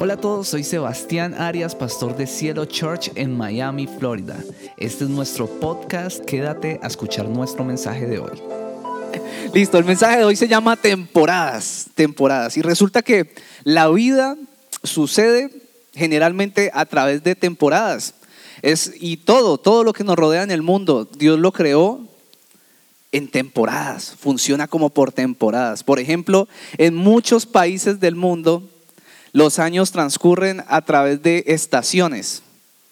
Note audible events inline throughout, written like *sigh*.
Hola a todos, soy Sebastián Arias, pastor de Cielo Church en Miami, Florida. Este es nuestro podcast, quédate a escuchar nuestro mensaje de hoy. Listo, el mensaje de hoy se llama temporadas, temporadas. Y resulta que la vida sucede generalmente a través de temporadas. Es, y todo, todo lo que nos rodea en el mundo, Dios lo creó en temporadas, funciona como por temporadas. Por ejemplo, en muchos países del mundo, los años transcurren a través de estaciones,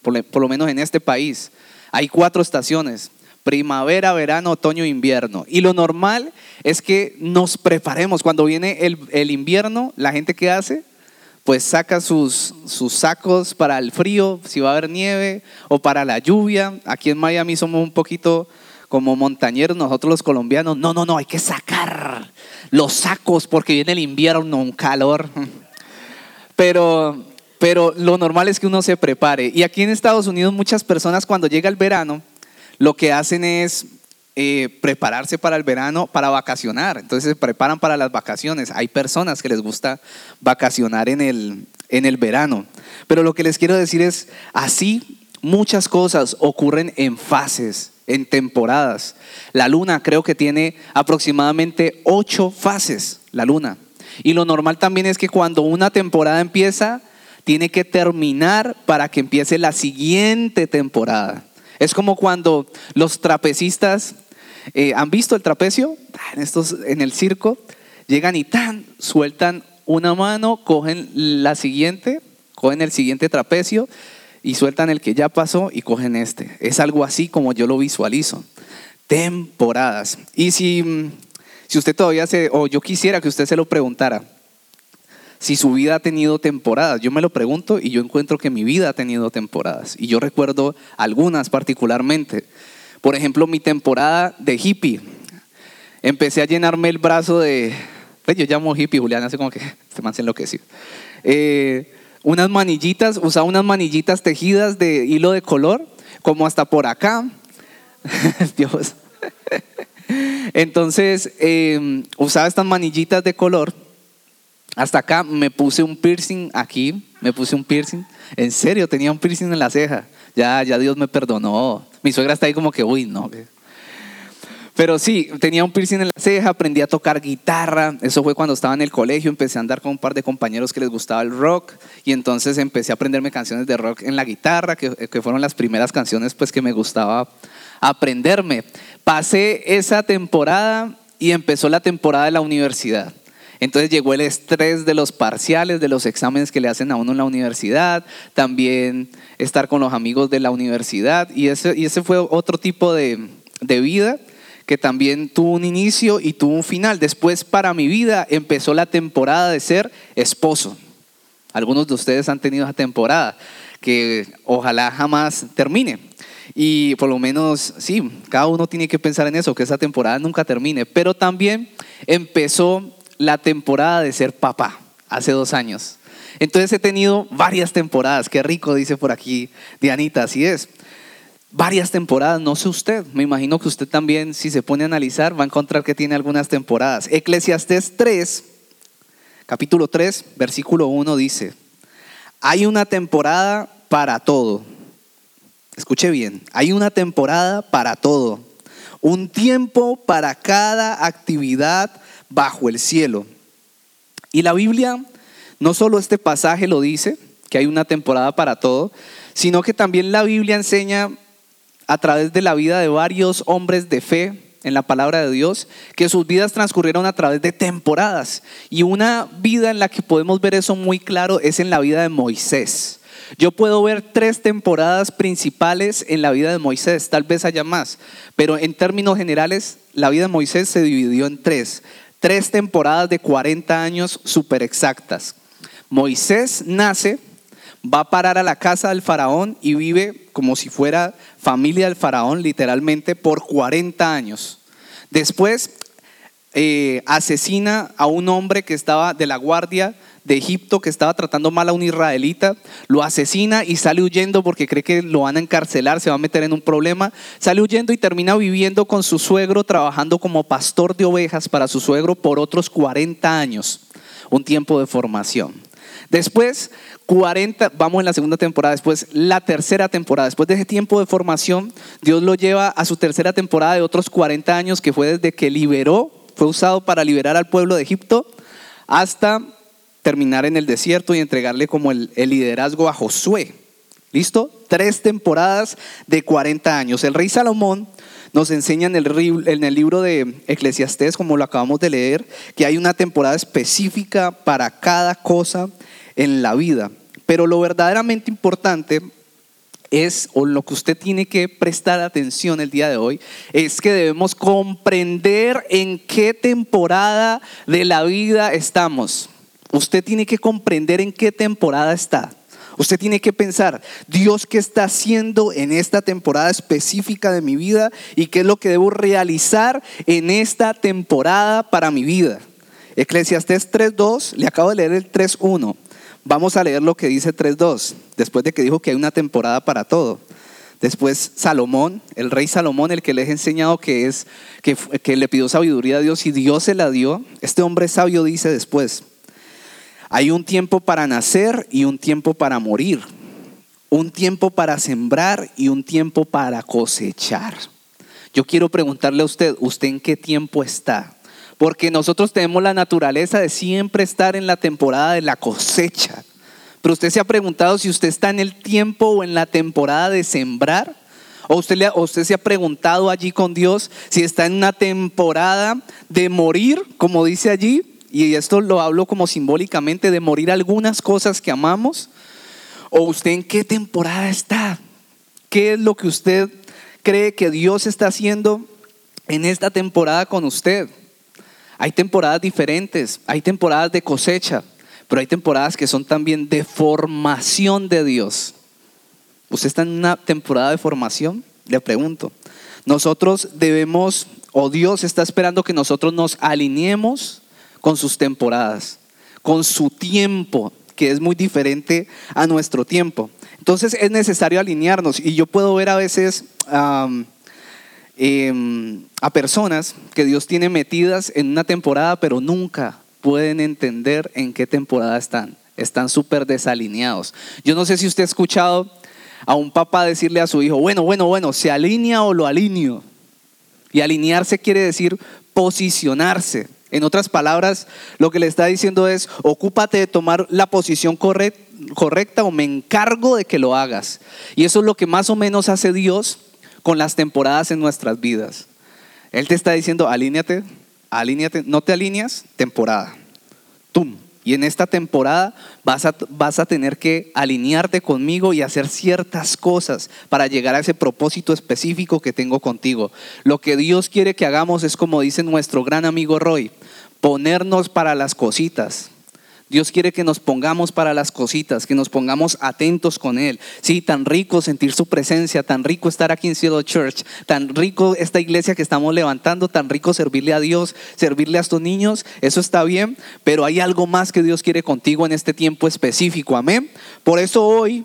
por, lo menos en este país. Hay cuatro estaciones, primavera, verano, otoño invierno. Y lo normal es que nos preparemos. Cuando viene el, invierno, la gente que hace, pues saca sus, sus, sacos para el frío, si va a haber nieve, o para la lluvia. Aquí en Miami somos un poquito como montañeros, nosotros los colombianos. No, no, no, hay que sacar los sacos porque viene el invierno, un calor. Pero, pero lo normal es que uno se prepare. Y aquí en Estados Unidos muchas personas cuando llega el verano, lo que hacen es eh, prepararse para el verano, para vacacionar. Entonces se preparan para las vacaciones. Hay personas que les gusta vacacionar en el, en el verano. Pero lo que les quiero decir es, así muchas cosas ocurren en fases, en temporadas. La luna creo que tiene aproximadamente ocho fases, la luna. Y lo normal también es que cuando una temporada empieza, tiene que terminar para que empiece la siguiente temporada. Es como cuando los trapecistas, eh, ¿han visto el trapecio? Ah, en, estos, en el circo, llegan y tan, sueltan una mano, cogen la siguiente, cogen el siguiente trapecio y sueltan el que ya pasó y cogen este. Es algo así como yo lo visualizo. Temporadas. Y si mm, si usted todavía se, o yo quisiera que usted se lo preguntara, si su vida ha tenido temporadas. Yo me lo pregunto y yo encuentro que mi vida ha tenido temporadas. Y yo recuerdo algunas particularmente. Por ejemplo, mi temporada de hippie. Empecé a llenarme el brazo de... Yo llamo hippie, Julián, hace como que se me hace enloquecido. Eh, unas manillitas, usaba unas manillitas tejidas de hilo de color, como hasta por acá. *laughs* Dios. Entonces, em, usaba estas manillitas de color. Hasta acá me puse un piercing aquí, me puse un piercing. En serio, tenía un piercing en la ceja. Ya, ya Dios me perdonó. Mi suegra está ahí como que, uy, no. Pero sí, tenía un piercing en la ceja, aprendí a tocar guitarra. Eso fue cuando estaba en el colegio. Empecé a andar con un par de compañeros que les gustaba el rock. Y entonces empecé a aprenderme canciones de rock en la guitarra, que, que fueron las primeras canciones pues, que me gustaba aprenderme. Pasé esa temporada y empezó la temporada de la universidad. Entonces llegó el estrés de los parciales, de los exámenes que le hacen a uno en la universidad, también estar con los amigos de la universidad y ese, y ese fue otro tipo de, de vida que también tuvo un inicio y tuvo un final. Después para mi vida empezó la temporada de ser esposo. Algunos de ustedes han tenido esa temporada que ojalá jamás termine. Y por lo menos, sí, cada uno tiene que pensar en eso, que esa temporada nunca termine. Pero también empezó la temporada de ser papá, hace dos años. Entonces he tenido varias temporadas, qué rico dice por aquí Dianita, así es. Varias temporadas, no sé usted, me imagino que usted también, si se pone a analizar, va a encontrar que tiene algunas temporadas. Eclesiastés 3, capítulo 3, versículo 1 dice, hay una temporada para todo Escuche bien, hay una temporada para todo, un tiempo para cada actividad bajo el cielo. Y la Biblia, no solo este pasaje lo dice, que hay una temporada para todo, sino que también la Biblia enseña a través de la vida de varios hombres de fe en la palabra de Dios, que sus vidas transcurrieron a través de temporadas. Y una vida en la que podemos ver eso muy claro es en la vida de Moisés. Yo puedo ver tres temporadas principales en la vida de Moisés, tal vez haya más, pero en términos generales la vida de Moisés se dividió en tres, tres temporadas de 40 años súper exactas. Moisés nace, va a parar a la casa del faraón y vive como si fuera familia del faraón literalmente por 40 años. Después eh, asesina a un hombre que estaba de la guardia de Egipto que estaba tratando mal a un israelita, lo asesina y sale huyendo porque cree que lo van a encarcelar, se va a meter en un problema, sale huyendo y termina viviendo con su suegro, trabajando como pastor de ovejas para su suegro por otros 40 años, un tiempo de formación. Después, 40, vamos en la segunda temporada, después la tercera temporada. Después de ese tiempo de formación, Dios lo lleva a su tercera temporada de otros 40 años, que fue desde que liberó, fue usado para liberar al pueblo de Egipto, hasta terminar en el desierto y entregarle como el, liderazgo a Josué. ¿Listo? Tres temporadas de 40 años. El rey Salomón nos enseña en el, en el libro de Eclesiastés, como lo acabamos de leer, que hay una temporada específica para cada cosa en la vida. Pero lo verdaderamente importante es, o lo que usted tiene que prestar atención el día de hoy, es que debemos comprender en qué temporada de la vida estamos. Usted tiene que comprender en qué temporada está. Usted tiene que pensar, Dios, ¿qué está haciendo en esta temporada específica de mi vida? ¿Y qué es lo que debo realizar en esta temporada para mi vida? Eclesiastés 3.2, le acabo de leer el 3.1. Vamos a leer lo que dice 3.2, después de que dijo que hay una temporada para todo. Después Salomón, el rey Salomón, el que les he enseñado que es que, que le pidió sabiduría a Dios y Dios se la dio. Este hombre sabio dice después, hay un tiempo para nacer y un tiempo para morir. Un tiempo para sembrar y un tiempo para cosechar. Yo quiero preguntarle a usted, ¿usted en qué tiempo está? Porque nosotros tenemos la naturaleza de siempre estar en la temporada de la cosecha. Pero usted se ha preguntado si usted está en el tiempo o en la temporada de sembrar. ¿O usted, se ha preguntado allí con Dios si está en una temporada de morir, como dice allí, y esto lo hablo como simbólicamente de morir algunas cosas que amamos, o usted en qué temporada está, qué es lo que usted cree que Dios está haciendo en esta temporada con usted. Hay temporadas diferentes, hay temporadas de cosecha, pero hay temporadas que son también de formación de Dios. ¿Usted está en una temporada de formación? Le pregunto. Nosotros debemos, o Dios está esperando que nosotros nos alineemos con sus temporadas, con su tiempo, que es muy diferente a nuestro tiempo. Entonces es necesario alinearnos y yo puedo ver a veces em, a personas que Dios tiene metidas en una temporada, pero nunca pueden entender en qué temporada están. Están súper desalineados. Yo no sé si usted ha escuchado a un papá decirle a su hijo, bueno, bueno, bueno, ¿se alinea o lo alineo? Y alinearse quiere decir posicionarse. En otras palabras, lo que le está diciendo es, ocúpate de tomar la posición correcta o me encargo de que lo hagas. Y eso es lo que más o menos hace Dios con las temporadas en nuestras vidas. Él te está diciendo, alíñate, alíñate, no te alineas, temporada. Y en esta temporada vas a, vas a tener que alinearte conmigo y hacer ciertas cosas para llegar a ese propósito específico que tengo contigo. Lo que Dios quiere que hagamos es como dice nuestro gran amigo Roy, ponernos para las cositas. Dios quiere que nos pongamos para las cositas, que nos pongamos atentos con Él. Sí, tan rico sentir su presencia, tan rico estar aquí en Cielo Church, tan rico esta iglesia que estamos levantando, tan rico servirle a Dios, servirle a estos niños, eso está bien, pero hay algo más que Dios quiere contigo en este tiempo específico, amén. Por eso hoy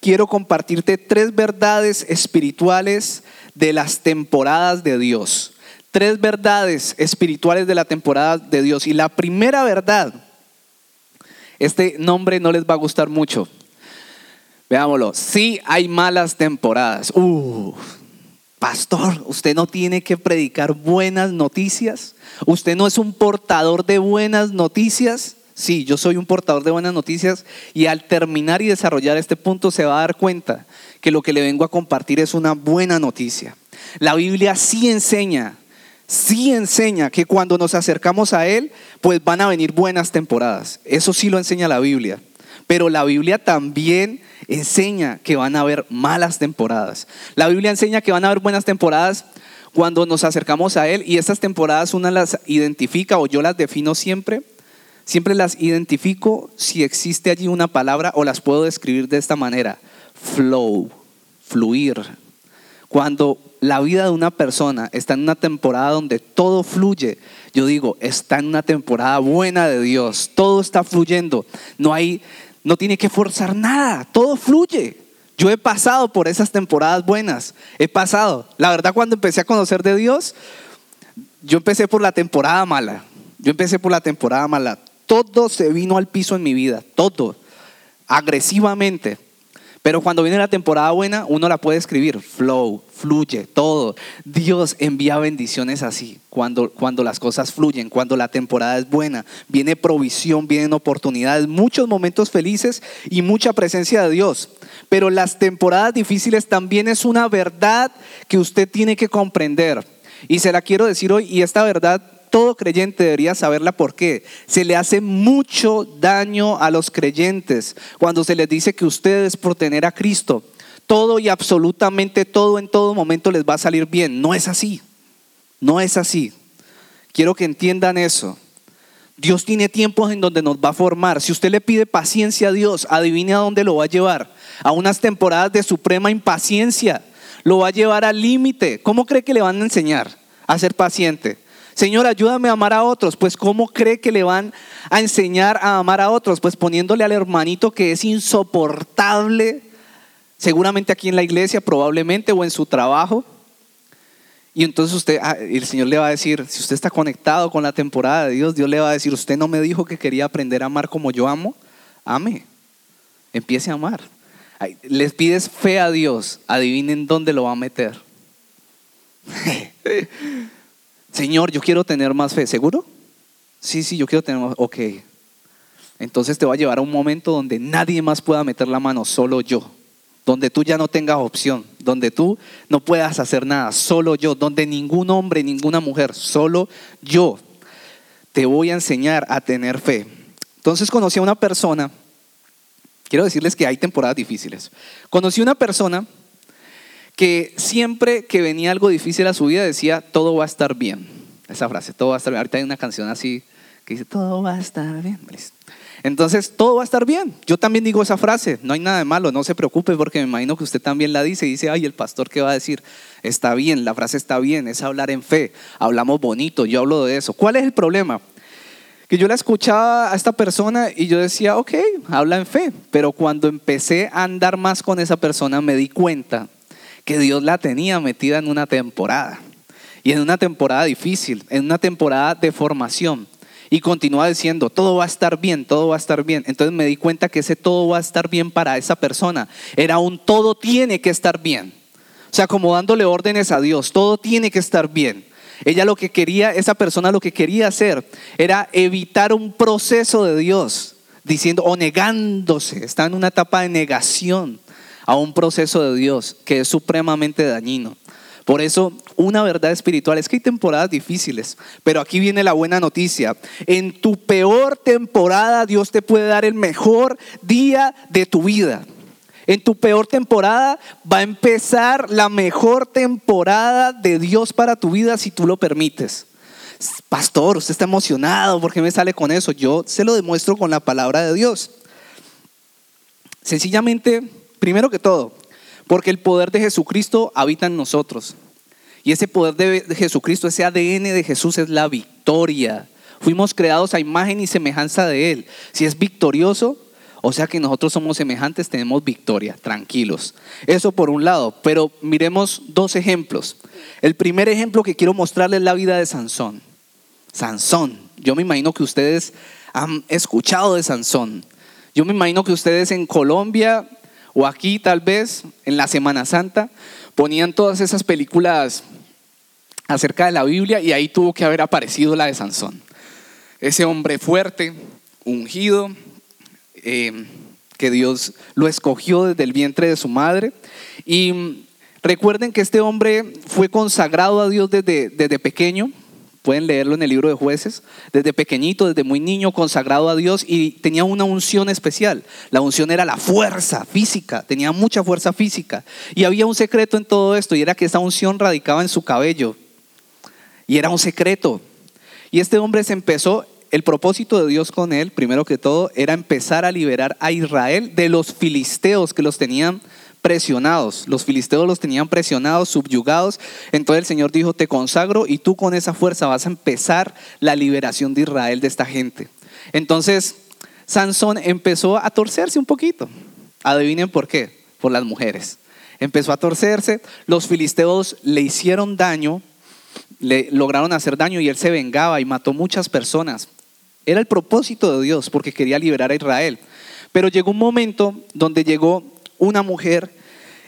quiero compartirte tres verdades espirituales de las temporadas de Dios. Tres verdades espirituales de la temporada de Dios. Y la primera verdad, este nombre no les va a gustar mucho. Veámoslo. Sí hay malas temporadas. Uh, pastor, usted no tiene que predicar buenas noticias. Usted no es un portador de buenas noticias. Sí, yo soy un portador de buenas noticias y al terminar y desarrollar este punto se va a dar cuenta que lo que le vengo a compartir es una buena noticia. La Biblia sí enseña sí enseña que cuando nos acercamos a Él, pues van a venir buenas temporadas. Eso sí lo enseña la Biblia. Pero la Biblia también enseña que van a haber malas temporadas. La Biblia enseña que van a haber buenas temporadas cuando nos acercamos a Él y esas temporadas una las identifica o yo las defino siempre. Siempre las identifico si existe allí una palabra o las puedo describir de esta manera. Flow, fluir. Cuando la vida de una persona está en una temporada donde todo fluye, yo digo, está en una temporada buena de Dios, todo está fluyendo, no hay, no tiene que forzar nada, todo fluye. Yo he pasado por esas temporadas buenas, he pasado. La verdad cuando empecé a conocer de Dios, yo empecé por la temporada mala, yo empecé por la temporada mala. todo se vino al piso en mi vida, todo, agresivamente. Pero cuando viene la temporada buena, uno la puede escribir, flow, fluye, todo. Dios envía bendiciones así, cuando, cuando las cosas fluyen, cuando la temporada es buena, viene provisión, vienen oportunidades, muchos momentos felices y mucha presencia de Dios. Pero las temporadas difíciles también es una verdad que usted tiene que comprender. Y se la quiero decir hoy, y esta verdad todo creyente debería saberla porque se le hace mucho daño a los creyentes cuando se les dice que ustedes por tener a Cristo, todo y absolutamente todo en todo momento les va a salir bien. No es así, no es así. Quiero que entiendan eso. Dios tiene tiempos en donde nos va a formar. Si usted le pide paciencia a Dios, adivine a dónde lo va a llevar. A unas temporadas de suprema impaciencia. Lo va a llevar al límite. ¿Cómo cree que le van a enseñar a ser paciente? Señor, ayúdame a amar a otros. Pues ¿cómo cree que le van a enseñar a amar a otros? Pues poniéndole al hermanito que es insoportable, seguramente aquí en la iglesia, probablemente, o en su trabajo. Y entonces usted, ah, el Señor le va a decir, si usted está conectado con la temporada de Dios, Dios le va a decir, usted no me dijo que quería aprender a amar como yo amo, ame, empiece a amar. Les pides fe a Dios, adivinen dónde lo va a meter. *laughs* Señor, yo quiero tener más fe. ¿Seguro? Sí, sí, yo quiero tener más. Ok. Entonces te va a llevar a un momento donde nadie más pueda meter la mano, solo yo. Donde tú ya no tengas opción, donde tú no puedas hacer nada, solo yo. Donde ningún hombre, ninguna mujer, solo yo. Te voy a enseñar a tener fe. Entonces conocí a una persona, quiero decirles que hay temporadas difíciles. Conocí a una persona que siempre que venía algo difícil a su vida decía, todo va a estar bien. Esa frase, todo va a estar bien. Ahorita hay una canción así que dice, todo va a estar bien. Entonces, todo va a estar bien. Yo también digo esa frase, no hay nada de malo, no se preocupe porque me imagino que usted también la dice y dice, ay, el pastor qué va a decir, está bien, la frase está bien, es hablar en fe, hablamos bonito, yo hablo de eso. ¿Cuál es el problema? Que yo la escuchaba a esta persona y yo decía, ok, habla en fe, pero cuando empecé a andar más con esa persona me di cuenta que Dios la tenía metida en una temporada. Y en una temporada difícil, en una temporada de formación. Y continúa diciendo, todo va a estar bien, todo va a estar bien. Entonces me di cuenta que ese todo va a estar bien para esa persona. Era un todo tiene que estar bien. O sea, como dándole órdenes a Dios, todo tiene que estar bien. Ella lo que quería, esa persona lo que quería hacer era evitar un proceso de Dios, diciendo o negándose, está en una etapa de negación a un proceso de Dios que es supremamente dañino. Por eso, una verdad espiritual es que hay temporadas difíciles, pero aquí viene la buena noticia. En tu peor temporada Dios te puede dar el mejor día de tu vida. En tu peor temporada va a empezar la mejor temporada de Dios para tu vida si tú lo permites. Pastor, usted está emocionado, ¿por qué me sale con eso? Yo se lo demuestro con la palabra de Dios. Sencillamente Primero que todo, porque el poder de Jesucristo habita en nosotros. Y ese poder de Jesucristo, ese ADN de Jesús es la victoria. Fuimos creados a imagen y semejanza de Él. Si es victorioso, o sea que nosotros somos semejantes, tenemos victoria, tranquilos. Eso por un lado, pero miremos dos ejemplos. El primer ejemplo que quiero mostrarles es la vida de Sansón. Sansón, yo me imagino que ustedes han escuchado de Sansón. Yo me imagino que ustedes en Colombia o aquí tal vez en la Semana Santa ponían todas esas películas acerca de la Biblia y ahí tuvo que haber aparecido la de Sansón. Ese hombre fuerte, ungido, eh, que Dios lo escogió desde el vientre de su madre. Y recuerden que este hombre fue consagrado a Dios desde, desde pequeño. Pueden leerlo en el libro de jueces. Desde pequeñito, desde muy niño, consagrado a Dios y tenía una unción especial. La unción era la fuerza física, tenía mucha fuerza física. Y había un secreto en todo esto y era que esa unción radicaba en su cabello. Y era un secreto. Y este hombre se empezó, el propósito de Dios con él, primero que todo, era empezar a liberar a Israel de los filisteos que los tenían presionados. Los filisteos los tenían presionados, subyugados. Entonces el Señor dijo, te consagro y tú con esa fuerza vas a empezar la liberación de Israel de esta gente. Entonces Sansón empezó a torcerse un poquito. Adivinen por qué. Por las mujeres. Empezó a torcerse. Los filisteos le hicieron daño, le lograron hacer daño y él se vengaba y mató muchas personas. Era el propósito de Dios porque quería liberar a Israel. Pero llegó un momento donde llegó una mujer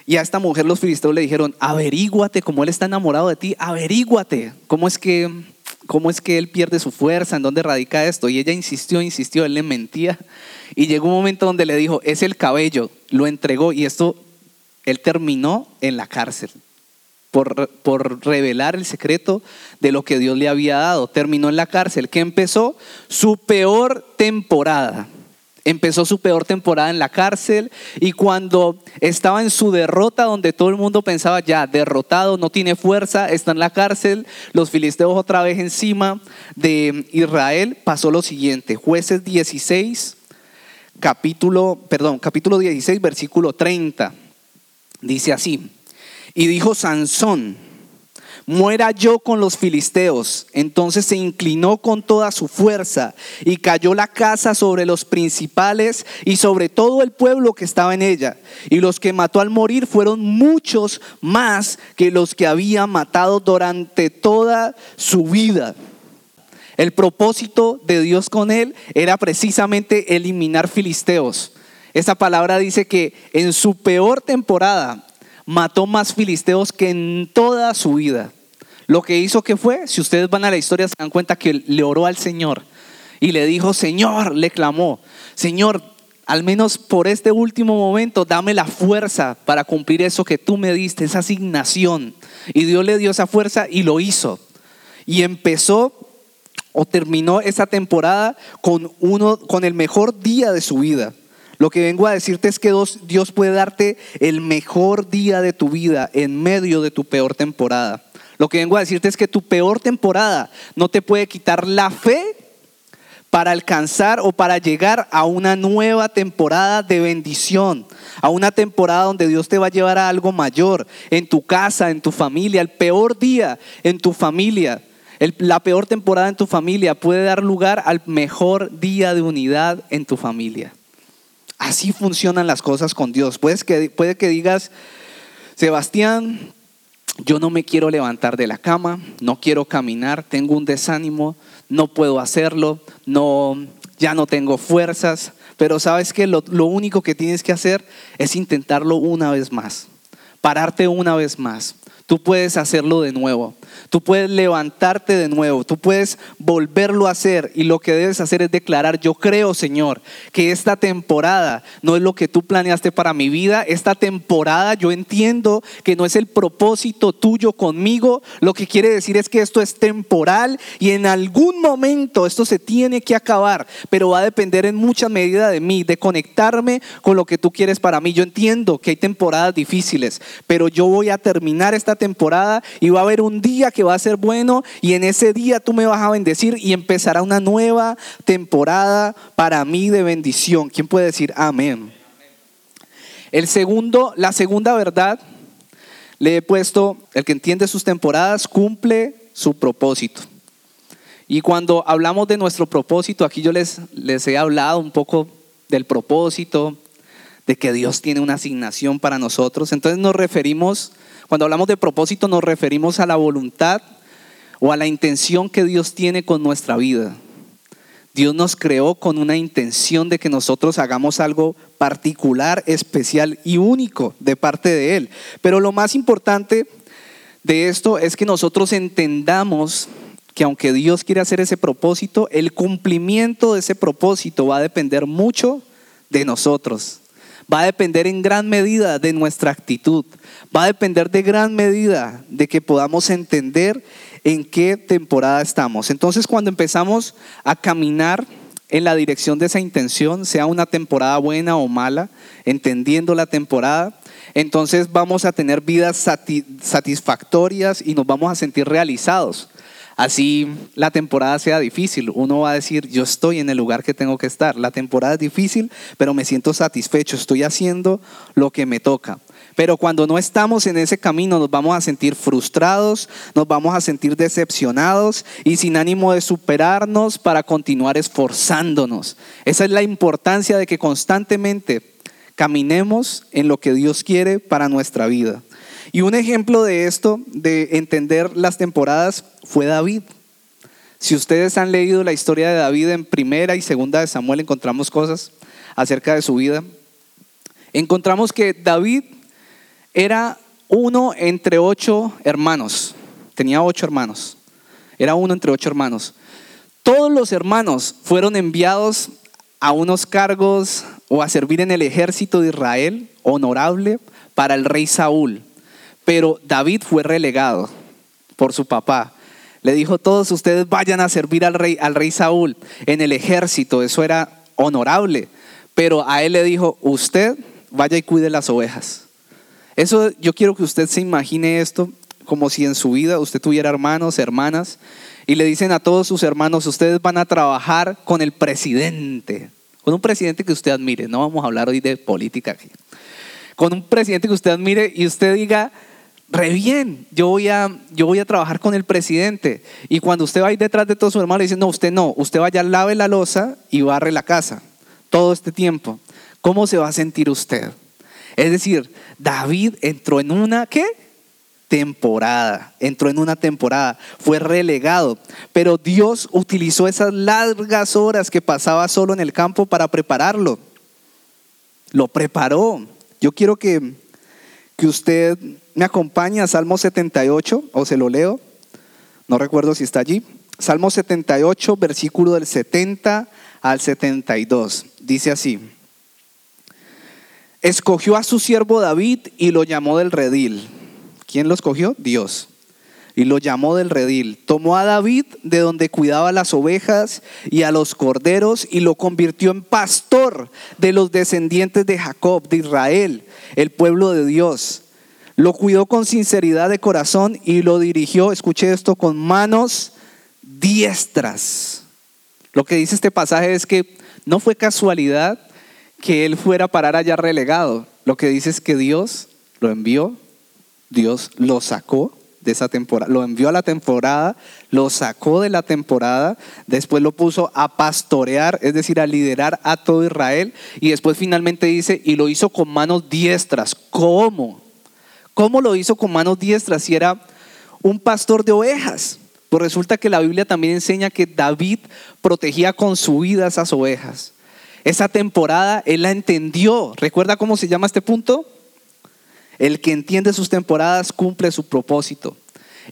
y a esta mujer los filisteos le dijeron, averíguate, como él está enamorado de ti, averíguate, cómo es que, cómo es que él pierde su fuerza, en dónde radica esto. Y ella insistió, insistió, él le mentía. Y llegó un momento donde le dijo, es el cabello, lo entregó y esto, él terminó en la cárcel. Por, por, revelar el secreto de lo que Dios le había dado. Terminó en la cárcel, que empezó su peor temporada. Empezó su peor temporada en la cárcel y cuando estaba en su derrota, donde todo el mundo pensaba ya derrotado, no tiene fuerza, está en la cárcel, los filisteos otra vez encima de Israel, pasó lo siguiente, jueces 16, capítulo, perdón, capítulo 16, versículo 30, dice así, y dijo Sansón, muera yo con los filisteos. Entonces se inclinó con toda su fuerza y cayó la casa sobre los principales y sobre todo el pueblo que estaba en ella. Y los que mató al morir fueron muchos más que los que había matado durante toda su vida. El propósito de Dios con él era precisamente eliminar filisteos. Esa palabra dice que en su peor temporada mató más filisteos que en toda su vida. Lo que hizo que fue, si ustedes van a la historia se dan cuenta que le oró al Señor y le dijo, Señor, le clamó, Señor, al menos por este último momento, dame la fuerza para cumplir eso que tú me diste, esa asignación. Y Dios le dio esa fuerza y lo hizo. Y empezó o terminó esa temporada con uno con el mejor día de su vida. Lo que vengo a decirte es que Dios puede darte el mejor día de tu vida en medio de tu peor temporada. Lo que vengo a decirte es que tu peor temporada no te puede quitar la fe para alcanzar o para llegar a una nueva temporada de bendición, a una temporada donde Dios te va a llevar a algo mayor en tu casa, en tu familia, el peor día en tu familia. la peor temporada en tu familia puede dar lugar al mejor día de unidad en tu familia. Así funcionan las cosas con Dios. Puedes que, puede que digas, Sebastián, yo no me quiero levantar de la cama, no quiero caminar, tengo un desánimo, no puedo hacerlo, no, ya no tengo fuerzas, pero sabes que lo, lo único que tienes que hacer es intentarlo una vez más, pararte una vez más. Tú puedes hacerlo de nuevo. Tú puedes levantarte de nuevo, tú puedes volverlo a hacer. Y lo que debes hacer es declarar, yo creo Señor, que esta temporada no es lo que tú planeaste para mi vida, esta temporada yo entiendo que no es el propósito tuyo conmigo, lo que quiere decir es que esto es temporal y en algún momento esto se tiene que acabar, pero va a depender en mucha medida de mí, de conectarme con lo que tú quieres para mí. Yo entiendo que hay temporadas difíciles, pero yo voy a terminar esta temporada y va a haber un día que va a ser bueno y en ese día tú me vas a bendecir y empezará una nueva temporada para mí de bendición. ¿Quién puede decir amén? El segundo, la segunda verdad, le he puesto, el que entiende sus temporadas cumple su propósito. Y cuando hablamos de nuestro propósito, aquí yo les, les he hablado un poco del propósito, de que Dios tiene una asignación para nosotros. Entonces nos referimos cuando hablamos de propósito nos referimos a la voluntad o a la intención que Dios tiene con nuestra vida. Dios nos creó con una intención de que nosotros hagamos algo particular, especial y único de parte de Él. Pero lo más importante de esto es que nosotros entendamos que aunque Dios quiere hacer ese propósito, el cumplimiento de ese propósito va a depender mucho de nosotros va a depender en gran medida de nuestra actitud, va a depender de gran medida de que podamos entender en qué temporada estamos. Entonces cuando empezamos a caminar en la dirección de esa intención, sea una temporada buena o mala, entendiendo la temporada, entonces vamos a tener vidas satisfactorias y nos vamos a sentir realizados. Así la temporada sea difícil, uno va a decir, yo estoy en el lugar que tengo que estar. La temporada es difícil, pero me siento satisfecho, estoy haciendo lo que me toca. Pero cuando no estamos en ese camino nos vamos a sentir frustrados, nos vamos a sentir decepcionados y sin ánimo de superarnos para continuar esforzándonos. Esa es la importancia de que constantemente caminemos en lo que Dios quiere para nuestra vida. Y un ejemplo de esto, de entender las temporadas, fue David. Si ustedes han leído la historia de David en primera y segunda de Samuel, encontramos cosas acerca de su vida. Encontramos que David era uno entre ocho hermanos. Tenía ocho hermanos. Era uno entre ocho hermanos. Todos los hermanos fueron enviados a unos cargos o a servir en el ejército de Israel, honorable, para el rey Saúl. Pero David fue relegado por su papá le dijo, todos ustedes vayan a servir al rey, al rey Saúl en el ejército, eso era honorable. Pero a él le dijo, usted vaya y cuide las ovejas. Eso yo quiero que usted se imagine esto como si en su vida usted tuviera hermanos, hermanas, y le dicen a todos sus hermanos, ustedes van a trabajar con el presidente, con un presidente que usted admire, no vamos a hablar hoy de política con un presidente que usted admire y usted diga, re bien, yo voy, a, yo voy a trabajar con el presidente. Y cuando usted va ahí detrás de todo su hermano, le dice, no, usted no, usted vaya, lave la losa y barre la casa todo este tiempo. ¿Cómo se va a sentir usted? Es decir, David entró en una, ¿qué? temporada, entró en una temporada, fue relegado, pero Dios utilizó esas largas horas que pasaba solo en el campo para prepararlo. Lo preparó. Yo quiero que, que usted me acompaña a Salmo 78, o se lo leo, no recuerdo si está allí. Salmo 78, versículo del 70 al 72. Dice así. Escogió a su siervo David y lo llamó del redil. ¿Quién lo escogió? Dios. Y lo llamó del redil. Tomó a David de donde cuidaba las ovejas y a los corderos y lo convirtió en pastor de los descendientes de Jacob, de Israel, el pueblo de Dios lo cuidó con sinceridad de corazón y lo dirigió, escuché esto, con manos diestras. Lo que dice este pasaje es que no fue casualidad que él fuera a parar allá relegado. Lo que dice es que Dios lo envió, Dios lo sacó de esa temporada, lo envió a la temporada, lo sacó de la temporada, después lo puso a pastorear, es decir, a liderar a todo Israel, y después finalmente dice, y lo hizo con manos diestras. ¿Cómo? ¿Cómo lo hizo con manos diestras si era un pastor de ovejas? Pues resulta que la Biblia también enseña que David protegía con su vida esas ovejas. Esa temporada él la entendió. ¿Recuerda cómo se llama este punto? El que entiende sus temporadas cumple su propósito.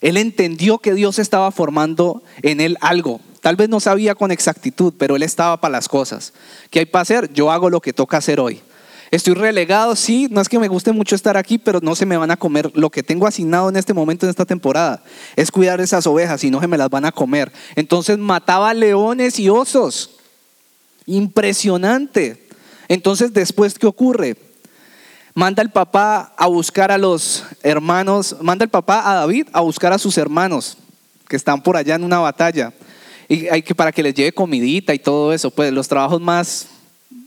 Él entendió que Dios estaba formando en él algo. Tal vez no sabía con exactitud, pero él estaba para las cosas. ¿Qué hay para hacer? Yo hago lo que toca hacer hoy. Estoy relegado, sí, no es que me guste mucho estar aquí, pero no se me van a comer. Lo que tengo asignado en este momento, en esta temporada, es cuidar esas ovejas y no se me las van a comer. Entonces mataba leones y osos. Impresionante. Entonces después, ¿qué ocurre? Manda el papá a buscar a los hermanos, manda el papá a David a buscar a sus hermanos que están por allá en una batalla. Y hay que para que les lleve comidita y todo eso, pues los trabajos más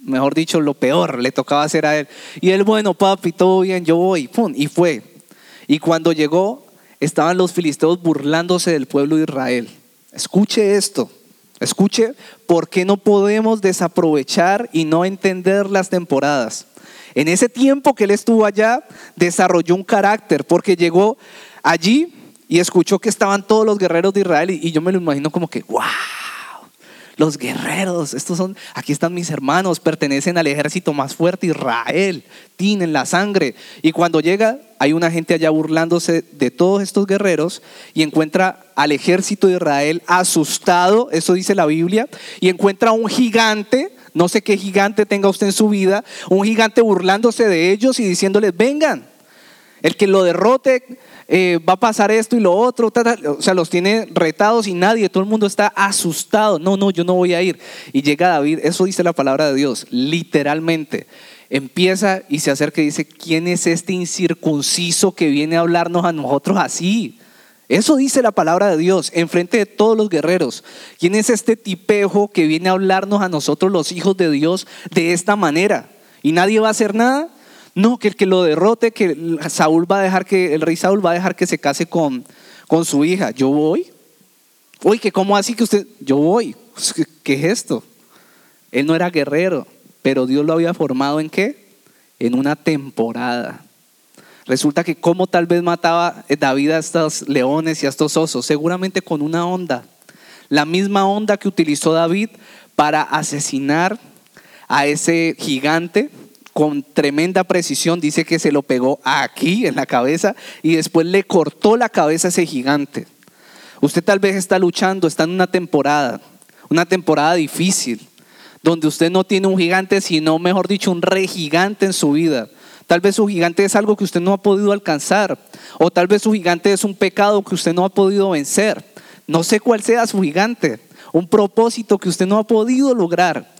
mejor dicho, lo peor le tocaba hacer a él. Y él, bueno, papi, todo bien, yo voy, pum, y fue. Y cuando llegó, estaban los filisteos burlándose del pueblo de Israel. Escuche esto, escuche por qué no podemos desaprovechar y no entender las temporadas. En ese tiempo que él estuvo allá, desarrolló un carácter, porque llegó allí y escuchó que estaban todos los guerreros de Israel y, yo me lo imagino como que, wow los guerreros, estos son, aquí están mis hermanos, pertenecen al ejército más fuerte, Israel, tienen la sangre. Y cuando llega, hay una gente allá burlándose de todos estos guerreros y encuentra al ejército de Israel asustado, eso dice la Biblia, y encuentra un gigante, no sé qué gigante tenga usted en su vida, un gigante burlándose de ellos y diciéndoles, vengan, el que lo derrote eh, va a pasar esto y lo otro, o sea, los tiene retados y nadie, todo el mundo está asustado. No, no, yo no voy a ir. Y llega David, eso dice la palabra de Dios, literalmente. Empieza y se acerca y dice, ¿quién es este incircunciso que viene a hablarnos a nosotros así? Eso dice la palabra de Dios en frente de todos los guerreros. ¿Quién es este tipejo que viene a hablarnos a nosotros los hijos de Dios de esta manera? ¿Y nadie va a hacer nada? No, que el que lo derrote, que Saúl va a dejar que, el rey Saúl va a dejar que se case con, con su hija. Yo voy. Uy, que cómo así que usted, yo voy. ¿Qué es esto? Él no era guerrero, pero Dios lo había formado en qué? En una temporada. Resulta que como tal vez mataba David a estos leones y a estos osos, seguramente con una onda. la misma onda que utilizó David para asesinar a ese gigante con tremenda precisión. Dice que se lo pegó aquí en la cabeza y después le cortó la cabeza a ese gigante. Usted tal vez está luchando, está en una temporada, una temporada difícil, donde usted no tiene un gigante, sino, mejor dicho, un re gigante en su vida. Tal vez su gigante es algo que usted no ha podido alcanzar. O tal vez su gigante es un pecado que usted no ha podido vencer. No sé cuál sea su gigante. Un propósito que usted no ha podido lograr.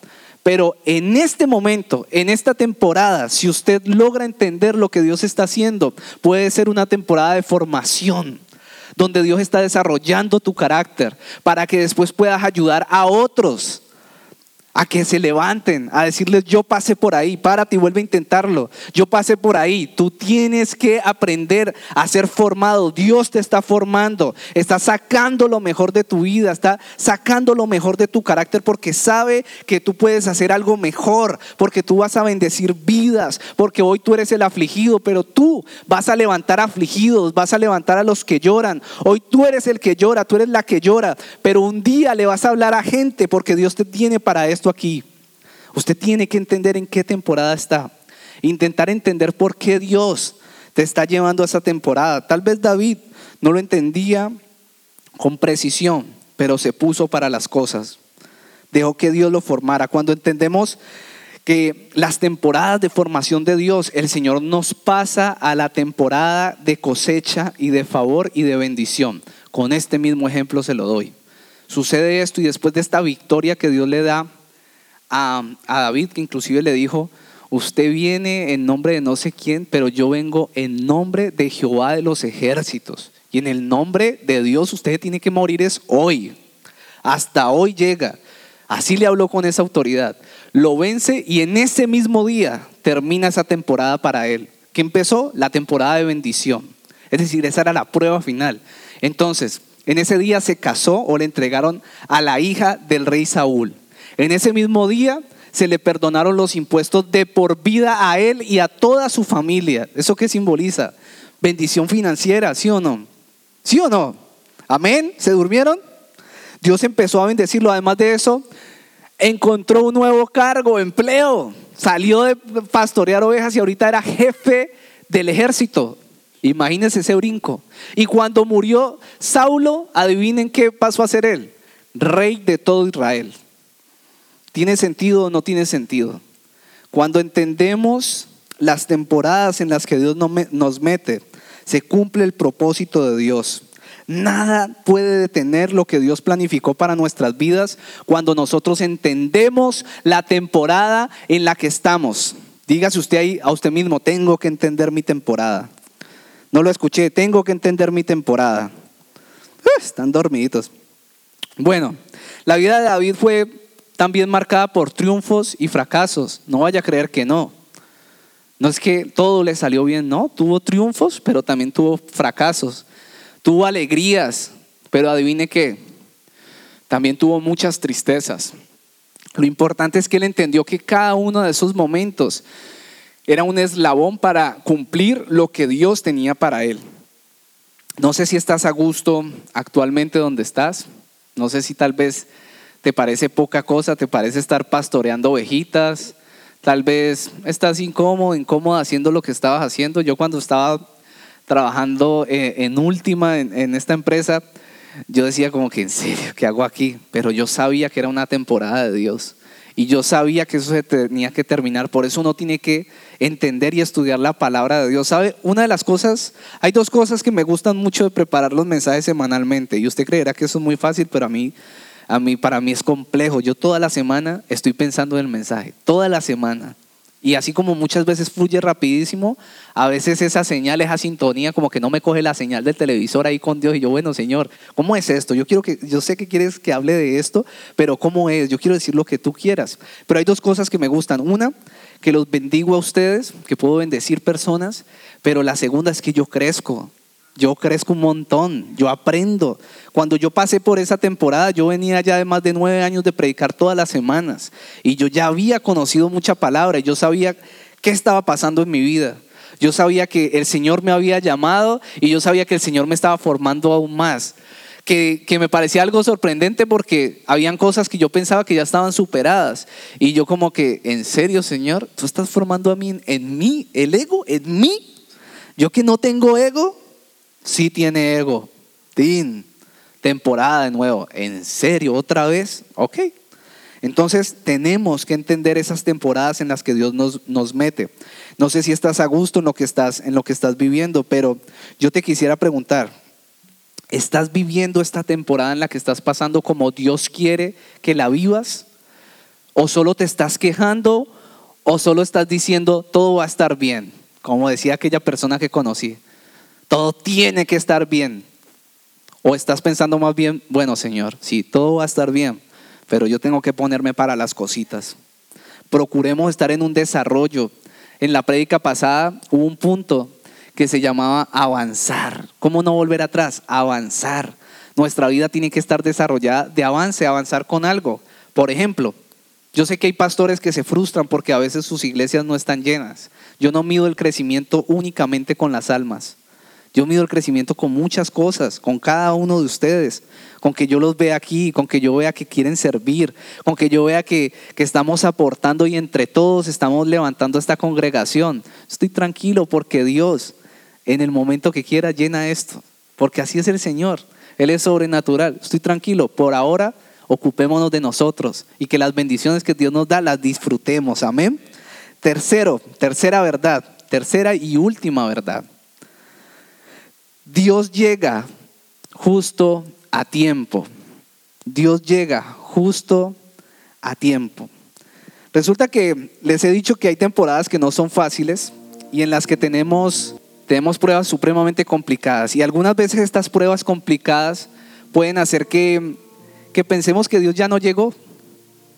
Pero en este momento, en esta temporada, si usted logra entender lo que Dios está haciendo, puede ser una temporada de formación, donde Dios está desarrollando tu carácter para que después puedas ayudar a otros a que se levanten, a decirles, yo pasé por ahí, párate y vuelve a intentarlo, yo pasé por ahí, tú tienes que aprender a ser formado, Dios te está formando, está sacando lo mejor de tu vida, está sacando lo mejor de tu carácter porque sabe que tú puedes hacer algo mejor, porque tú vas a bendecir vidas, porque hoy tú eres el afligido, pero tú vas a levantar afligidos, vas a levantar a los que lloran, hoy tú eres el que llora, tú eres la que llora, pero un día le vas a hablar a gente porque Dios te tiene para esto aquí. Usted tiene que entender en qué temporada está. Intentar entender por qué Dios te está llevando a esa temporada. Tal vez David no lo entendía con precisión, pero se puso para las cosas. Dejó que Dios lo formara. Cuando entendemos que las temporadas de formación de Dios, el Señor nos pasa a la temporada de cosecha y de favor y de bendición. Con este mismo ejemplo se lo doy. Sucede esto y después de esta victoria que Dios le da a, David, que inclusive le dijo, usted viene en nombre de no sé quién, pero yo vengo en nombre de Jehová de los ejércitos. Y en el nombre de Dios usted tiene que morir es hoy. Hasta hoy llega. Así le habló con esa autoridad. Lo vence y en ese mismo día termina esa temporada para él. Que empezó la temporada de bendición. Es decir, esa era la prueba final. Entonces, en ese día se casó o le entregaron a la hija del rey Saúl. En ese mismo día se le perdonaron los impuestos de por vida a él y a toda su familia. ¿Eso qué simboliza? Bendición financiera, ¿sí o no? ¿Sí o no? Amén. ¿Se durmieron? Dios empezó a bendecirlo. Además de eso, encontró un nuevo cargo, empleo. Salió de pastorear ovejas y ahorita era jefe del ejército. Imagínense ese brinco. Y cuando murió Saulo, adivinen qué pasó a ser él. Rey de todo Israel. ¿Tiene sentido o no tiene sentido? Cuando entendemos las temporadas en las que Dios nos mete, se cumple el propósito de Dios. Nada puede detener lo que Dios planificó para nuestras vidas cuando nosotros entendemos la temporada en la que estamos. Dígase usted ahí a usted mismo, tengo que entender mi temporada. No lo escuché, tengo que entender mi temporada. están dormiditos. Bueno, la vida de David fue también marcada por triunfos y fracasos. No vaya a creer que no. No es que todo le salió bien, no. Tuvo triunfos, pero también tuvo fracasos. Tuvo alegrías, pero adivine qué. También tuvo muchas tristezas. Lo importante es que él entendió que cada uno de esos momentos era un eslabón para cumplir lo que Dios tenía para él. No sé si estás a gusto actualmente donde estás. No sé si tal vez te parece poca cosa, te parece estar pastoreando ovejitas, tal vez estás incómodo, incómodo haciendo lo que estabas haciendo. Yo cuando estaba trabajando eh, en última en, esta empresa, yo decía como que en serio, ¿qué hago aquí? Pero yo sabía que era una temporada de Dios. Y yo sabía que eso se tenía que terminar. Por eso uno tiene que entender y estudiar la palabra de Dios. ¿Sabe? Una de las cosas, hay dos cosas que me gustan mucho de preparar los mensajes semanalmente. Y usted creerá que eso es muy fácil, pero a mí a mí, para mí es complejo. Yo toda la semana estoy pensando en el mensaje, toda la semana. Y así como muchas veces fluye rapidísimo, a veces esa señal, esa sintonía, como que no me coge la señal del televisor ahí con Dios. Y yo, bueno, Señor, ¿cómo es esto? Yo quiero que, yo sé que quieres que hable de esto, pero ¿cómo es? Yo quiero decir lo que tú quieras. Pero hay dos cosas que me gustan. Una, que los bendigo a ustedes, que puedo bendecir personas, pero la segunda es que yo crezco yo crezco un montón, yo aprendo. Cuando yo pasé por esa temporada, yo venía ya de más de nueve años de predicar todas las semanas y yo ya había conocido mucha palabra y yo sabía qué estaba pasando en mi vida. Yo sabía que el Señor me había llamado y yo sabía que el Señor me estaba formando aún más. que, que, me parecía algo sorprendente porque habían cosas que yo pensaba que ya estaban superadas. Y yo como que, ¿en serio, Señor? ¿Tú estás formando a mí, en mí, el ego, en mí? Yo que no tengo ego, sí tiene ego. Tin, temporada de nuevo. ¿En serio? ¿Otra vez? Ok. Entonces tenemos que entender esas temporadas en las que Dios nos, nos mete. No sé si estás a gusto en lo que estás, en lo que estás viviendo, pero yo te quisiera preguntar, ¿Estás viviendo esta temporada en la que estás pasando como Dios quiere que la vivas? ¿O solo te estás quejando? ¿O solo estás diciendo todo va a estar bien? Como decía aquella persona que conocí. Todo tiene que estar bien. ¿O estás pensando más bien, bueno Señor, sí, todo va a estar bien, pero yo tengo que ponerme para las cositas? Procuremos estar en un desarrollo. En la prédica pasada hubo un punto que se llamaba avanzar. ¿Cómo no volver atrás? Avanzar. Nuestra vida tiene que estar desarrollada de avance, avanzar con algo. Por ejemplo, yo sé que hay pastores que se frustran porque a veces sus iglesias no están llenas. Yo no mido el crecimiento únicamente con las almas. Yo mido el crecimiento con muchas cosas, con cada uno de ustedes, con que yo los vea aquí, con que yo vea que quieren servir, con que yo vea que, que estamos aportando y entre todos estamos levantando esta congregación. Estoy tranquilo porque Dios en el momento que quiera llena esto, porque así es el Señor. Él es sobrenatural. Estoy tranquilo. Por ahora, ocupémonos de nosotros y que las bendiciones que Dios nos da las disfrutemos. Amén. Tercero, tercera verdad, tercera y última verdad. Dios llega justo a tiempo. Dios llega justo a tiempo. Resulta que les he dicho que hay temporadas que no son fáciles y en las que tenemos tenemos pruebas supremamente complicadas y algunas veces estas pruebas complicadas pueden hacer que, que pensemos que Dios ya no llegó.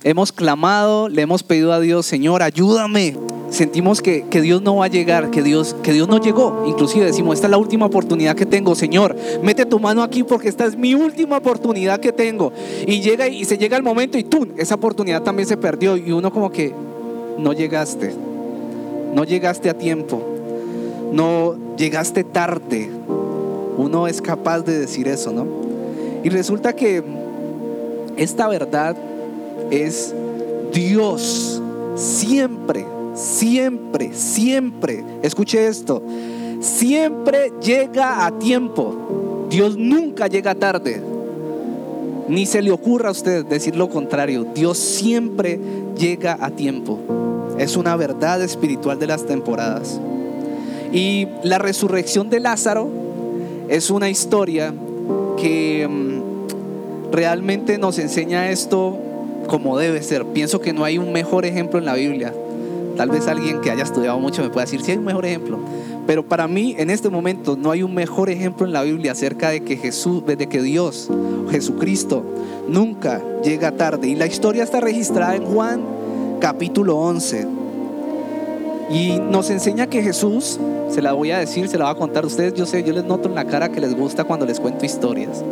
Hemos clamado, le hemos pedido a Dios, Señor, ayúdame. Sentimos que, que, Dios no va a llegar, que Dios, que Dios no llegó. Inclusive decimos, esta es la última oportunidad que tengo, Señor. Mete tu mano aquí porque esta es mi última oportunidad que tengo. Y llega y se llega el momento y tú, esa oportunidad también se perdió. Y uno como que no llegaste, no llegaste a tiempo no llegaste tarde. Uno es capaz de decir eso, ¿no? Y resulta que esta verdad es Dios siempre, siempre, siempre, escuche esto, siempre llega a tiempo. Dios nunca llega tarde. Ni se le ocurra a usted decir lo contrario. Dios siempre llega a tiempo. Es una verdad espiritual de las temporadas. Y la resurrección de Lázaro es una historia que mm, realmente nos enseña esto como debe ser. Pienso que no hay un mejor ejemplo en la Biblia. Tal vez alguien que haya estudiado mucho me pueda decir si hay un mejor ejemplo. Pero para mí en este momento no hay un mejor ejemplo en la Biblia acerca de que Jesús, de que Dios, Jesucristo, nunca llega tarde. Y la historia está registrada en Juan capítulo 11. Y nos enseña que Jesús se la voy a decir, se la voy a contar a ustedes. Yo sé, yo les noto en la cara que les gusta cuando les cuento historias.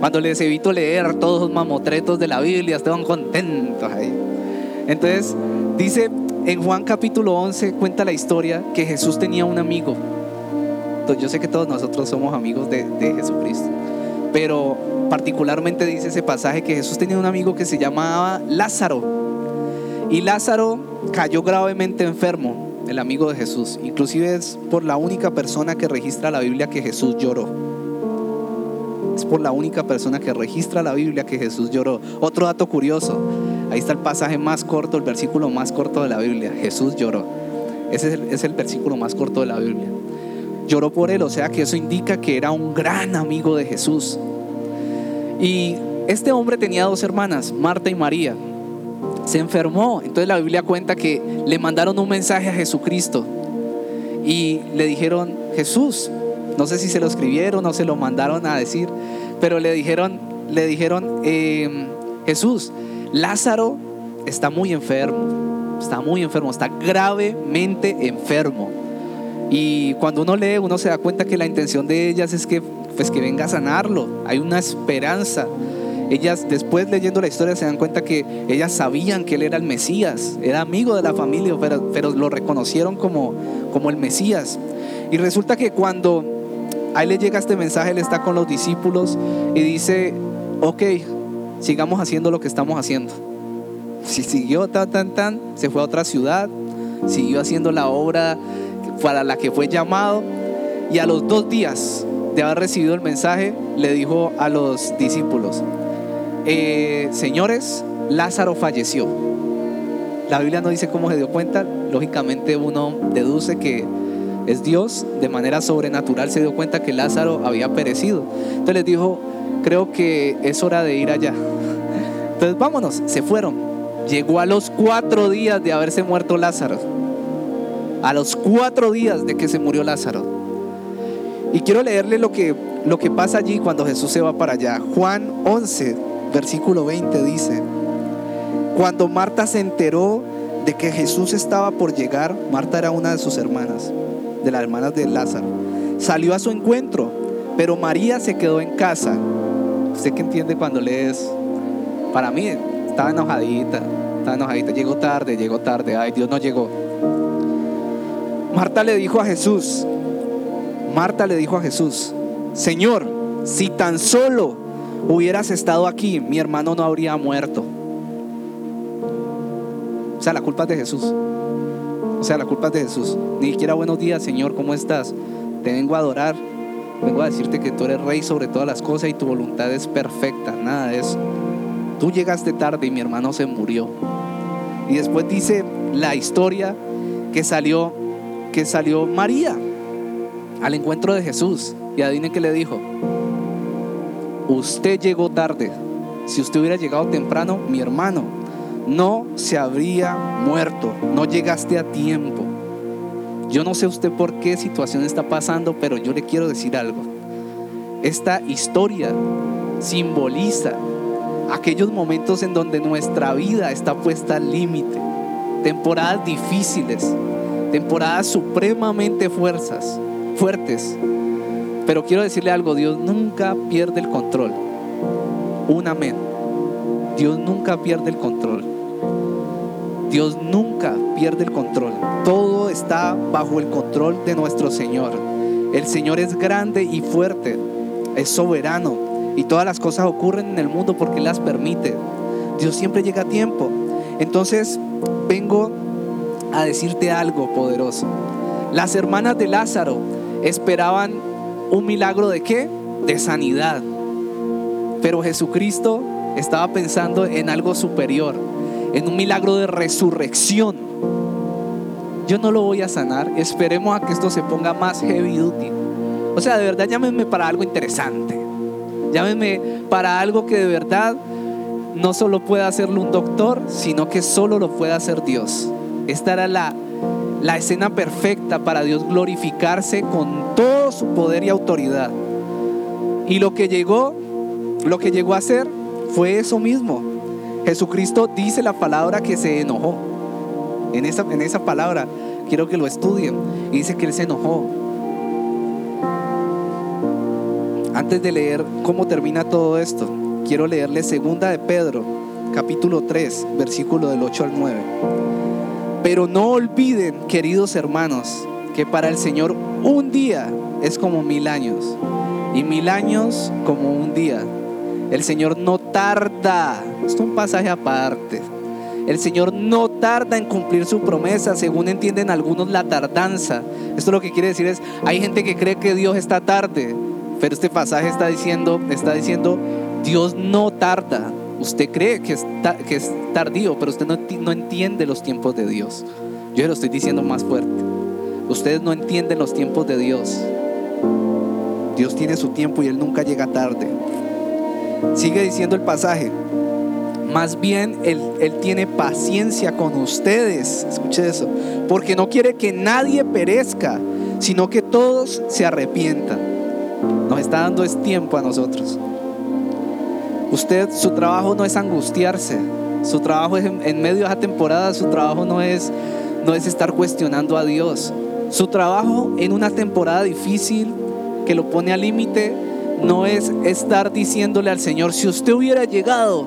Cuando les evito leer todos los mamotretos de la Biblia, estaban contentos ahí. Entonces, dice en Juan capítulo 11, cuenta la historia que Jesús tenía un amigo. Yo sé que todos nosotros somos amigos de, de Jesucristo, pero particularmente dice ese pasaje que Jesús tenía un amigo que se llamaba Lázaro. Y Lázaro cayó gravemente enfermo el amigo de Jesús. Inclusive es por la única persona que registra la Biblia que Jesús lloró. Es por la única persona que registra la Biblia que Jesús lloró. Otro dato curioso, ahí está el pasaje más corto, el versículo más corto de la Biblia. Jesús lloró. Ese es el, versículo más corto de la Biblia. Lloró por él, o sea que eso indica que era un gran amigo de Jesús. Y este hombre tenía dos hermanas, Marta y María se enfermó. Entonces la Biblia cuenta que le mandaron un mensaje a Jesucristo y le dijeron, Jesús, no sé si se lo escribieron o se lo mandaron a decir, pero le dijeron, le dijeron, em, Jesús, Lázaro está muy enfermo, está muy enfermo, está gravemente enfermo. Y cuando uno lee, uno se da cuenta que la intención de ellas es que, pues, que venga a sanarlo. Hay una esperanza. Ellas después leyendo la historia se dan cuenta que ellas sabían que él era el Mesías, era amigo de la familia, pero, pero lo reconocieron como, como el Mesías. Y resulta que cuando ahí le llega este mensaje, él está con los discípulos y dice, ok, sigamos haciendo lo que estamos haciendo. Si siguió tan, tan, tan, se fue a otra ciudad, siguió haciendo la obra para la que fue llamado y a los dos días de haber recibido el mensaje le dijo a los discípulos, eh, señores, Lázaro falleció. La Biblia no dice cómo se dio cuenta, lógicamente uno deduce que es Dios, de manera sobrenatural se dio cuenta que Lázaro había perecido. Entonces les dijo, creo que es hora de ir allá. Entonces vámonos, se fueron. Llegó a los cuatro días de haberse muerto Lázaro. A los cuatro días de que se murió Lázaro. Y quiero leerle lo que, lo que pasa allí cuando Jesús se va para allá. Juan 11, versículo 20 dice, cuando Marta se enteró de que Jesús estaba por llegar, Marta era una de sus hermanas de las hermanas de Lázaro. Salió a su encuentro, pero María se quedó en casa. ¿Usted qué entiende cuando lees? Para mí, estaba enojadita, estaba enojadita. Llegó tarde, llegó tarde. Ay, Dios no llegó. Marta le dijo a Jesús, Marta le dijo a Jesús, Señor, si tan solo hubieras estado aquí, mi hermano no habría muerto. O sea, la culpa es de Jesús. O sea, la culpa es de Jesús. Ni siquiera buenos días, Señor, ¿cómo estás? Te vengo a adorar. Vengo a decirte que tú eres rey sobre todas las cosas y tu voluntad es perfecta. Nada eso. Tú llegaste tarde y mi hermano se murió. Y después dice la historia que salió, que salió María al encuentro de Jesús. Y adivinen qué le dijo. Usted llegó tarde. Si usted hubiera llegado temprano, mi hermano no se habría muerto, no llegaste a tiempo. Yo no sé usted por qué situación está pasando, pero yo le quiero decir algo. Esta historia simboliza aquellos momentos en donde nuestra vida está puesta al límite, temporadas difíciles, temporadas supremamente fuerzas, fuertes. Pero quiero decirle algo, Dios nunca pierde el control. Un amén. Dios nunca pierde el control. Dios nunca pierde el control. Todo está bajo el control de nuestro Señor. El Señor es grande y fuerte, es soberano y todas las cosas ocurren en el mundo porque las permite. Dios siempre llega a tiempo. Entonces vengo a decirte algo poderoso. Las hermanas de Lázaro esperaban un milagro de qué? De sanidad. Pero Jesucristo estaba pensando en algo superior en un milagro de resurrección. Yo no lo voy a sanar. Esperemos a que esto se ponga más heavy duty. O sea, de verdad llámenme para algo interesante. Llámenme para algo que de verdad no solo pueda hacerlo un doctor, sino que solo lo pueda hacer Dios. Esta era la, la escena perfecta para Dios glorificarse con todo su poder y autoridad. Y lo que llegó, lo que llegó a hacer fue eso mismo. Jesucristo dice la palabra que se enojó. En esa, en esa palabra quiero que lo estudien. Y dice que Él se enojó. Antes de leer cómo termina todo esto, quiero leerle segunda de Pedro, capítulo 3, versículo del 8 al 9. Pero no olviden, queridos hermanos, que para el Señor un día es como mil años y mil años como un día. El Señor no tarda, esto es un pasaje aparte. El Señor no tarda en cumplir su promesa, según entienden algunos la tardanza. Esto lo que quiere decir es, hay gente que cree que Dios está tarde, pero este pasaje está diciendo, está diciendo, Dios no tarda. Usted cree que es, tardío, pero usted no, no entiende los tiempos de Dios. Yo lo estoy diciendo más fuerte. Ustedes no entienden los tiempos de Dios. Dios tiene su tiempo y Él nunca llega tarde. Sigue diciendo el pasaje. Más bien él, él, tiene paciencia con ustedes. Escuche eso. Porque no quiere que nadie perezca, sino que todos se arrepientan. Nos está dando es tiempo a nosotros. Usted, su trabajo no es angustiarse. Su trabajo es en, medio de esa temporada, su trabajo no es, no es estar cuestionando a Dios. Su trabajo en una temporada difícil que lo pone al límite no es estar diciéndole al Señor, si usted hubiera llegado,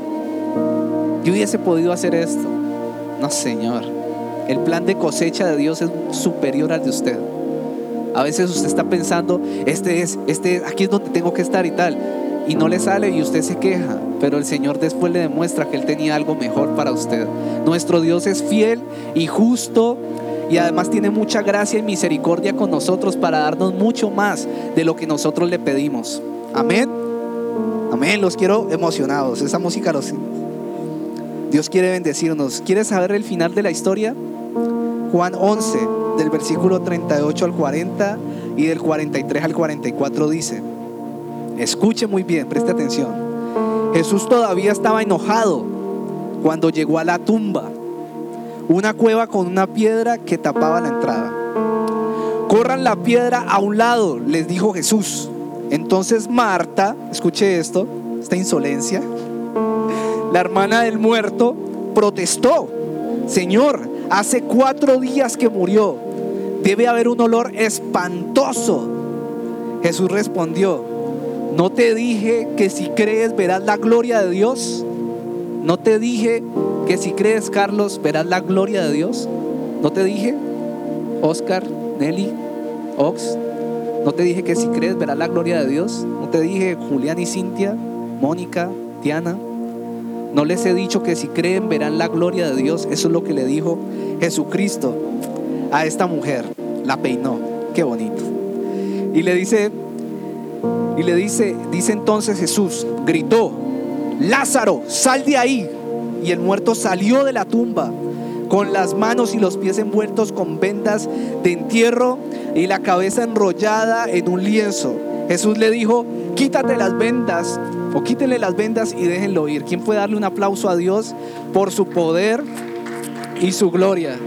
yo hubiese podido hacer esto. No, Señor. El plan de cosecha de Dios es superior al de usted. A veces usted está pensando, este es, este es, aquí es donde tengo que estar y tal. Y no le sale y usted se queja. Pero el Señor después le demuestra que Él tenía algo mejor para usted. Nuestro Dios es fiel y justo y además tiene mucha gracia y misericordia con nosotros para darnos mucho más de lo que nosotros le pedimos. Amén. Amén. Los quiero emocionados. Esa música los... Dios quiere bendecirnos. ¿Quieres saber el final de la historia? Juan 11, del versículo 38 al 40 y del 43 al 44 dice, escuche muy bien, preste atención. Jesús todavía estaba enojado cuando llegó a la tumba, una cueva con una piedra que tapaba la entrada. Corran la piedra a un lado, les dijo Jesús. Entonces Marta, escuche esto, esta insolencia, la hermana del muerto, protestó, Señor, hace cuatro días que murió, debe haber un olor espantoso. Jesús respondió, ¿no te dije que si crees verás la gloria de Dios? ¿No te dije que si crees, Carlos, verás la gloria de Dios? ¿No te dije, Oscar, Nelly, Ox? ¿No te dije que si crees verás la gloria de Dios? ¿No te dije Julián y Cintia, Mónica, Diana? ¿No les he dicho que si creen verán la gloria de Dios? Eso es lo que le dijo Jesucristo a esta mujer. La peinó. Qué bonito. Y le dice, y le dice, dice entonces Jesús, gritó, Lázaro, sal de ahí. Y el muerto salió de la tumba con las manos y los pies envueltos con vendas de entierro y la cabeza enrollada en un lienzo. Jesús le dijo, quítate las vendas o quítenle las vendas y déjenlo ir. ¿Quién puede darle un aplauso a Dios por su poder y su gloria?